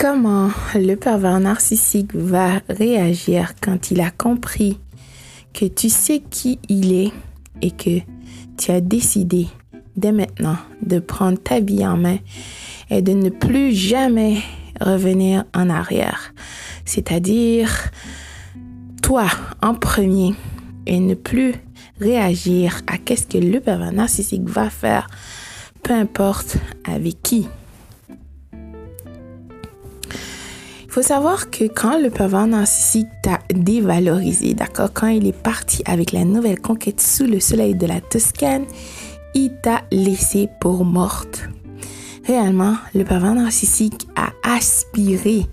Comment le pervers narcissique va réagir quand il a compris que tu sais qui il est et que tu as décidé dès maintenant de prendre ta vie en main et de ne plus jamais revenir en arrière? C'est-à-dire toi en premier et ne plus réagir à qu'est-ce que le pervers narcissique va faire, peu importe avec qui. Faut savoir que quand le pervers narcissique t'a dévalorisé, d'accord, quand il est parti avec la nouvelle conquête sous le soleil de la Toscane, il t'a laissé pour morte. Réellement, le pervers narcissique a aspiré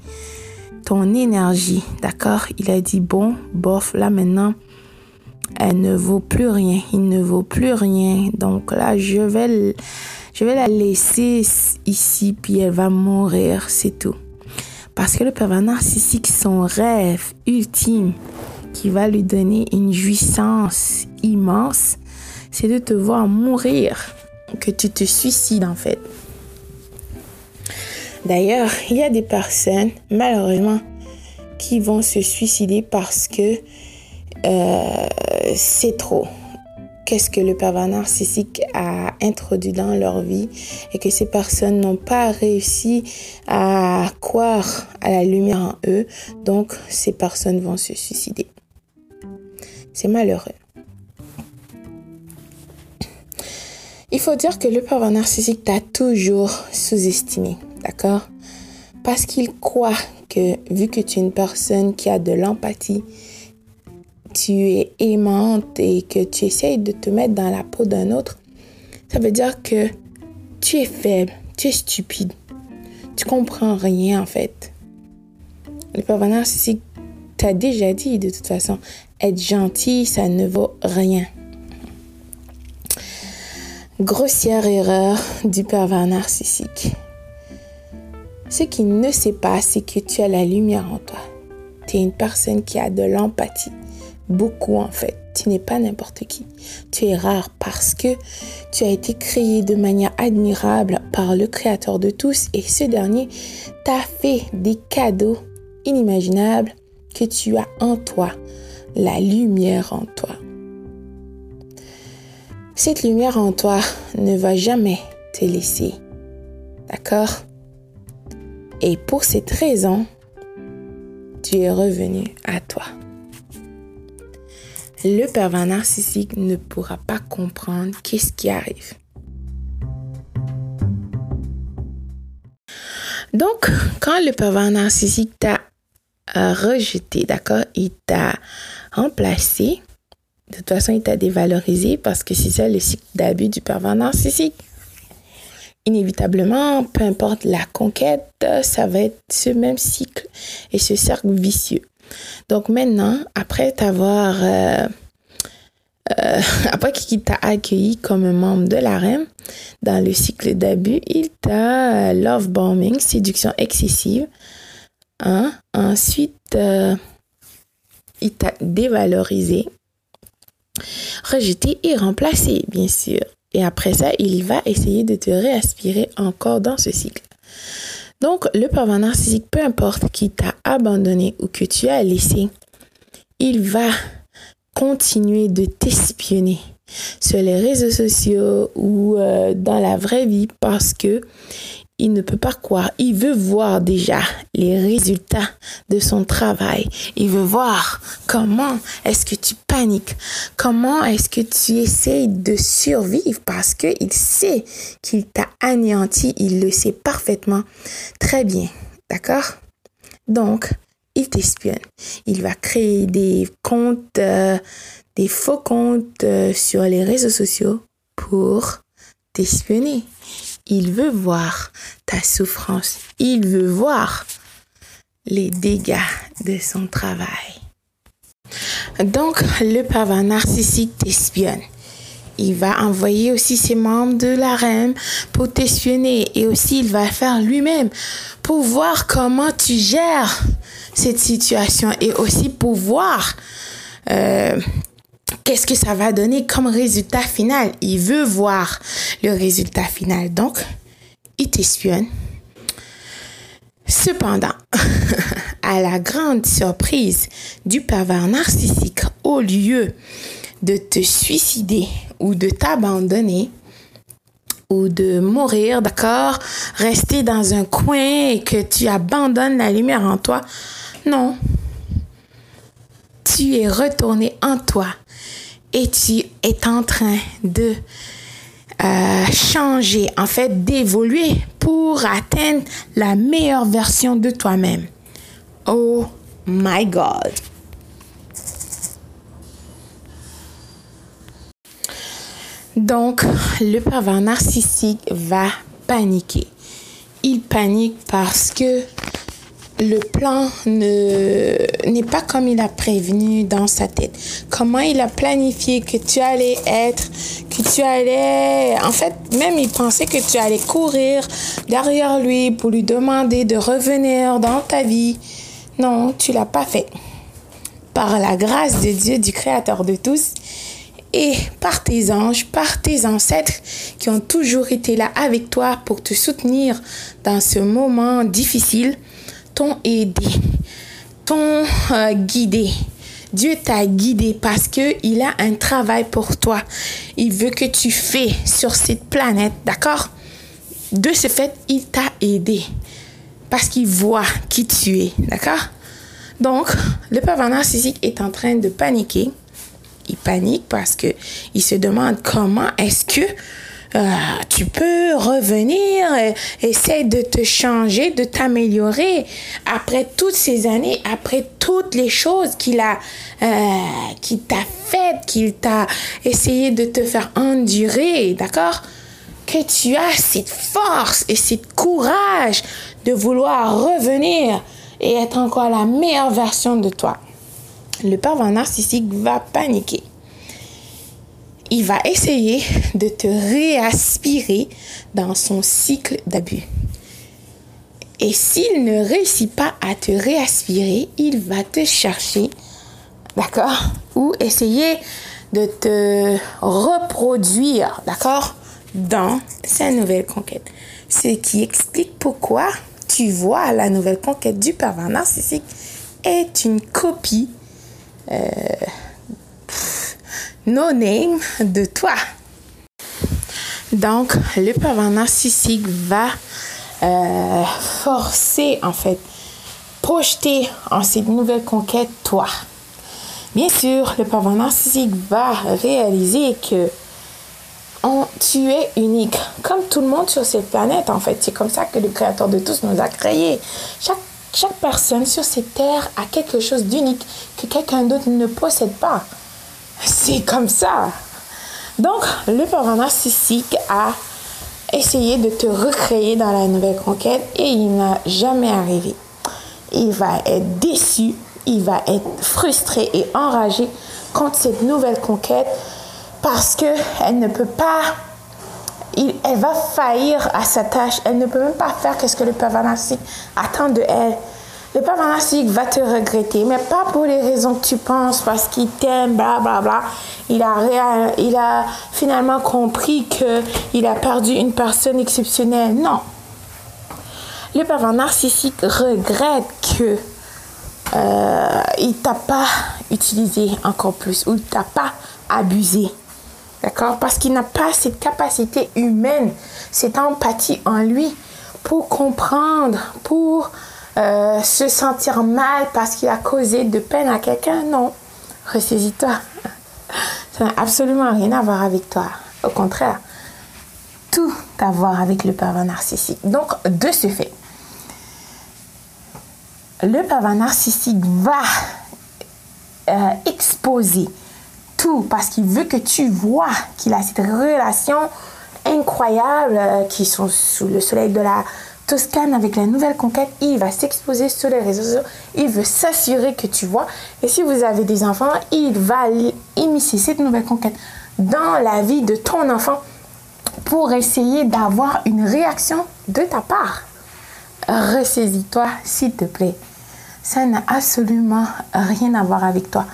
ton énergie, d'accord? Il a dit, bon, bof, là maintenant, elle ne vaut plus rien, il ne vaut plus rien. Donc là, je vais, je vais la laisser ici, puis elle va mourir, c'est tout. Parce que le pervers narcissique, son rêve ultime qui va lui donner une jouissance immense, c'est de te voir mourir, que tu te suicides en fait. D'ailleurs, il y a des personnes, malheureusement, qui vont se suicider parce que euh, c'est trop qu'est-ce que le pervers narcissique a introduit dans leur vie et que ces personnes n'ont pas réussi à croire à la lumière en eux. Donc, ces personnes vont se suicider. C'est malheureux. Il faut dire que le pervers narcissique t'a toujours sous-estimé, d'accord? Parce qu'il croit que vu que tu es une personne qui a de l'empathie, tu es aimante et que tu essayes de te mettre dans la peau d'un autre, ça veut dire que tu es faible, tu es stupide. Tu comprends rien en fait. Le pervers narcissique t'a déjà dit de toute façon, être gentil, ça ne vaut rien. Grossière erreur du pervers narcissique. Ce qu'il ne sait pas, c'est que tu as la lumière en toi. Tu es une personne qui a de l'empathie beaucoup en fait. Tu n'es pas n'importe qui. Tu es rare parce que tu as été créé de manière admirable par le Créateur de tous et ce dernier t'a fait des cadeaux inimaginables que tu as en toi, la lumière en toi. Cette lumière en toi ne va jamais te laisser. D'accord? Et pour cette raison, tu es revenu à toi le pervers narcissique ne pourra pas comprendre qu'est-ce qui arrive. Donc, quand le pervers narcissique t'a euh, rejeté, d'accord, il t'a remplacé, de toute façon, il t'a dévalorisé parce que c'est ça le cycle d'abus du pervers narcissique. Inévitablement, peu importe la conquête, ça va être ce même cycle et ce cercle vicieux. Donc maintenant, après t'avoir... Euh, euh, après qu'il t'a accueilli comme membre de la REM dans le cycle d'abus, il t'a euh, love bombing, séduction excessive. Hein? Ensuite, il t'a dévalorisé, rejeté et remplacé, bien sûr. Et après ça, il va essayer de te réaspirer encore dans ce cycle. Donc, le pervers narcissique, peu importe qui t'a abandonné ou que tu as laissé, il va continuer de t'espionner sur les réseaux sociaux ou euh, dans la vraie vie parce que il ne peut pas croire. Il veut voir déjà les résultats de son travail. Il veut voir comment est-ce que tu paniques, comment est-ce que tu essayes de survivre parce qu'il sait qu'il t'a anéanti. Il le sait parfaitement. Très bien. D'accord? Donc, il t'espionne. Il va créer des comptes, euh, des faux comptes euh, sur les réseaux sociaux pour t'espionner. Il veut voir ta souffrance. Il veut voir les dégâts de son travail. Donc, le pervers narcissique t'espionne. Il va envoyer aussi ses membres de la reine pour t'espionner et aussi il va faire lui-même pour voir comment tu gères cette situation et aussi pour voir euh, qu'est-ce que ça va donner comme résultat final? Il veut voir le résultat final. Donc, il t'espionne. Cependant, à la grande surprise du pervers narcissique, au lieu de te suicider ou de t'abandonner ou de mourir, d'accord, rester dans un coin et que tu abandonnes la lumière en toi, non. Tu es retourné en toi et tu es en train de euh, changer, en fait, d'évoluer pour atteindre la meilleure version de toi-même. Oh my God. Donc, le pervers narcissique va paniquer. Il panique parce que le plan ne n'est pas comme il a prévenu dans sa tête. Comment il a planifié que tu allais être, que tu allais en fait même il pensait que tu allais courir derrière lui pour lui demander de revenir dans ta vie. Non, tu l'as pas fait. Par la grâce de Dieu, du créateur de tous, et par tes anges, par tes ancêtres qui ont toujours été là avec toi pour te soutenir dans ce moment difficile, t'ont aidé, t'ont euh, guidé. Dieu t'a guidé parce que il a un travail pour toi. Il veut que tu fais sur cette planète, d'accord? De ce fait, il t'a aidé parce qu'il voit qui tu es, d'accord? Donc, le pervers narcissique est en train de paniquer il panique parce que il se demande comment est-ce que euh, tu peux revenir, et essayer de te changer, de t'améliorer après toutes ces années, après toutes les choses qu'il a, euh, qu'il t'a faites, qu'il t'a essayé de te faire endurer, d'accord? Que tu as cette force et cette courage de vouloir revenir et être encore la meilleure version de toi le pervers narcissique va paniquer. Il va essayer de te réaspirer dans son cycle d'abus. Et s'il ne réussit pas à te réaspirer, il va te chercher, d'accord Ou essayer de te reproduire, d'accord Dans sa nouvelle conquête. Ce qui explique pourquoi tu vois la nouvelle conquête du pervers narcissique est une copie euh, no name de toi. Donc, le pervers narcissique va euh, forcer, en fait, projeter en cette nouvelle conquête toi. Bien sûr, le pervers narcissique va réaliser que tu es unique, comme tout le monde sur cette planète, en fait. C'est comme ça que le Créateur de tous nous a créés. Chaque chaque personne sur cette terre a quelque chose d'unique que quelqu'un d'autre ne possède pas. C'est comme ça. Donc, le parent narcissique a essayé de te recréer dans la nouvelle conquête et il n'a jamais arrivé. Il va être déçu, il va être frustré et enragé contre cette nouvelle conquête parce que elle ne peut pas elle va faillir à sa tâche. Elle ne peut même pas faire ce que le pervers narcissique attend de elle. Le pervers narcissique va te regretter, mais pas pour les raisons que tu penses, parce qu'il t'aime, bla bla bla. Il a, il a finalement compris qu'il a perdu une personne exceptionnelle. Non. Le pervers narcissique regrette que euh, il t'a pas utilisé encore plus ou il t'a pas abusé. D'accord? Parce qu'il n'a pas cette capacité humaine, cette empathie en lui pour comprendre, pour euh, se sentir mal parce qu'il a causé de peine à quelqu'un. Non. Ressaisis-toi. Ça n'a absolument rien à voir avec toi. Au contraire, tout à voir avec le pervers narcissique. Donc, de ce fait, le pervers narcissique va euh, exposer parce qu'il veut que tu vois qu'il a cette relation incroyable euh, qui sont sous le soleil de la Toscane avec la nouvelle conquête. Il va s'exposer sur les réseaux sociaux. Il veut s'assurer que tu vois. Et si vous avez des enfants, il va immiscer cette nouvelle conquête dans la vie de ton enfant pour essayer d'avoir une réaction de ta part. Ressaisis-toi, s'il te plaît. Ça n'a absolument rien à voir avec toi.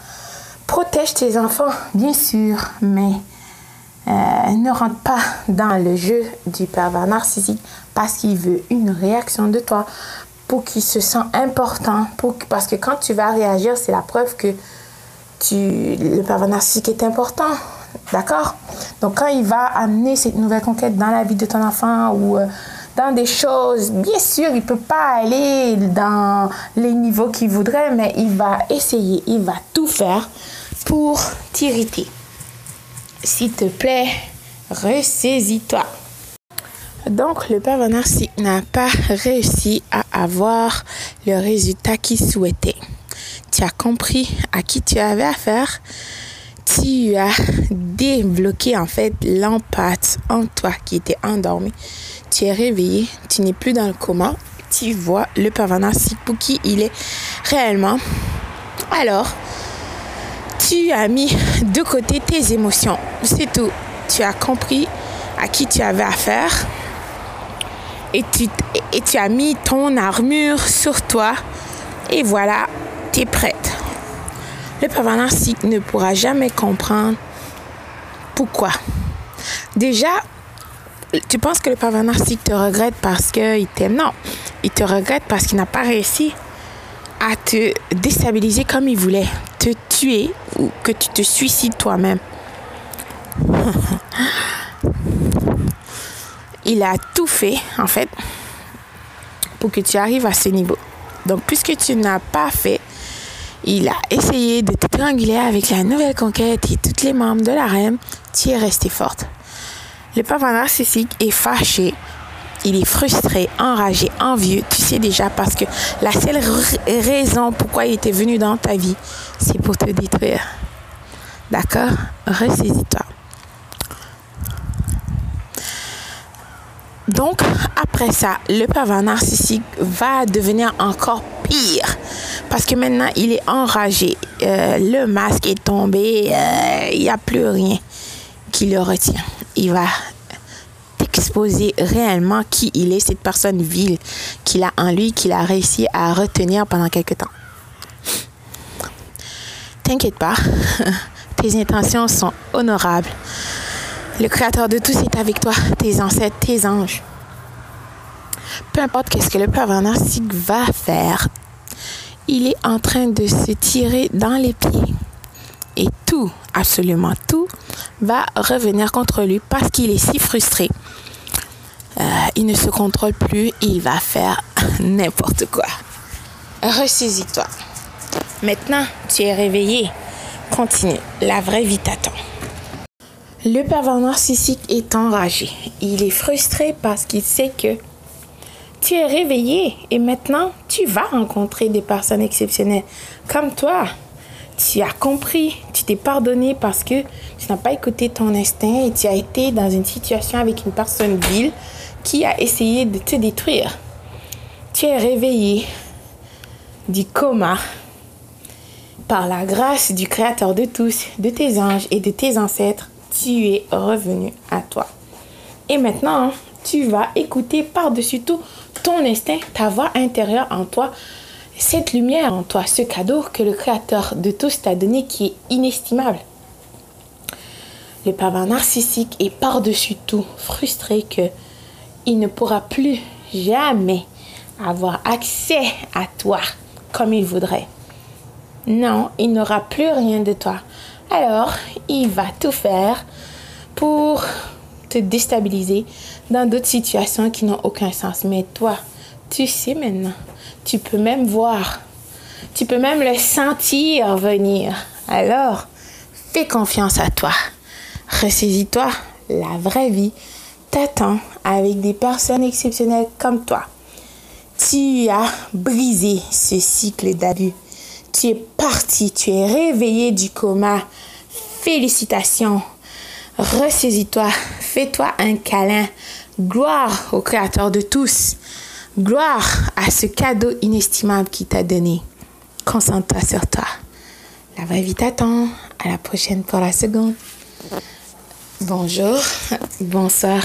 Protège tes enfants, bien sûr, mais euh, ne rentre pas dans le jeu du pervers narcissique parce qu'il veut une réaction de toi. pour qu'il se sente important. Pour, parce que quand tu vas réagir, c'est la preuve que tu, le pervers narcissique est important. D'accord? Donc, quand il va amener cette nouvelle conquête dans la vie de ton enfant ou euh, dans des choses, bien sûr, il ne peut pas aller dans les niveaux qu'il voudrait, mais il va essayer, il va tout faire pour t'irriter. S'il te plaît, ressaisis-toi. Donc, le narcissique n'a pas réussi à avoir le résultat qu'il souhaitait. Tu as compris à qui tu avais affaire. Tu as débloqué en fait l'empathie en toi qui était endormi. Tu es réveillé, tu n'es plus dans le coma. Tu vois le narcissique pour qui il est réellement. Alors, tu as mis de côté tes émotions. C'est tout. Tu as compris à qui tu avais affaire et tu, as mis ton armure sur toi et voilà, tu es prête. Le pervers ne pourra jamais comprendre pourquoi. Déjà, tu penses que le pervers narcissique te regrette parce qu'il t'aime? Non, il te regrette parce qu'il n'a pas réussi à te déstabiliser comme il voulait, te tuer ou que tu te suicides toi-même. il a tout fait, en fait, pour que tu arrives à ce niveau. Donc, puisque tu n'as pas fait, il a essayé de te trianguler avec la nouvelle conquête et toutes les membres de la reine. Tu es restée forte. Le papa narcissique est fâché. Il est frustré, enragé, envieux. Tu sais déjà parce que la seule raison pourquoi il était venu dans ta vie, c'est pour te détruire. D'accord? Ressaisis-toi. Donc, après ça, le pervers narcissique va devenir encore pire. Parce que maintenant, il est enragé. Euh, le masque est tombé. Euh, il n'y a plus rien qui le retient. Il va t'exposer réellement qui il est, cette personne vile qu'il a en lui, qu'il a réussi à retenir pendant quelque temps. T'inquiète pas, tes intentions sont honorables. Le Créateur de tous est avec toi, tes ancêtres, tes anges. Peu importe qu'est-ce que le pervers narcissique va faire, il est en train de se tirer dans les pieds. Et tout, absolument tout, va revenir contre lui parce qu'il est si frustré. Euh, il ne se contrôle plus, il va faire n'importe quoi. Ressaisis-toi. Maintenant, tu es réveillé. Continue. La vraie vie t'attend. Le pervers narcissique est enragé. Il est frustré parce qu'il sait que tu es réveillé et maintenant tu vas rencontrer des personnes exceptionnelles comme toi. Tu as compris, tu t'es pardonné parce que tu n'as pas écouté ton instinct et tu as été dans une situation avec une personne vile qui a essayé de te détruire. Tu es réveillé du coma par la grâce du Créateur de tous, de tes anges et de tes ancêtres tu es revenu à toi. Et maintenant, tu vas écouter par-dessus tout ton instinct, ta voix intérieure en toi, cette lumière en toi, ce cadeau que le Créateur de tous t'a donné qui est inestimable. Le pervers narcissique est par-dessus tout frustré que il ne pourra plus jamais avoir accès à toi comme il voudrait. Non, il n'aura plus rien de toi. Alors, il va tout faire pour te déstabiliser dans d'autres situations qui n'ont aucun sens. Mais toi, tu sais maintenant. Tu peux même voir. Tu peux même le sentir venir. Alors, fais confiance à toi. Ressaisis-toi. La vraie vie t'attend avec des personnes exceptionnelles comme toi. Tu as brisé ce cycle d'abus tu es parti, tu es réveillé du coma. Félicitations. Ressaisis-toi, fais-toi un câlin. Gloire au Créateur de tous. Gloire à ce cadeau inestimable qu'il t'a donné. Concentre-toi sur toi. La vraie vie t'attend. À la prochaine pour la seconde. Bonjour, bonsoir.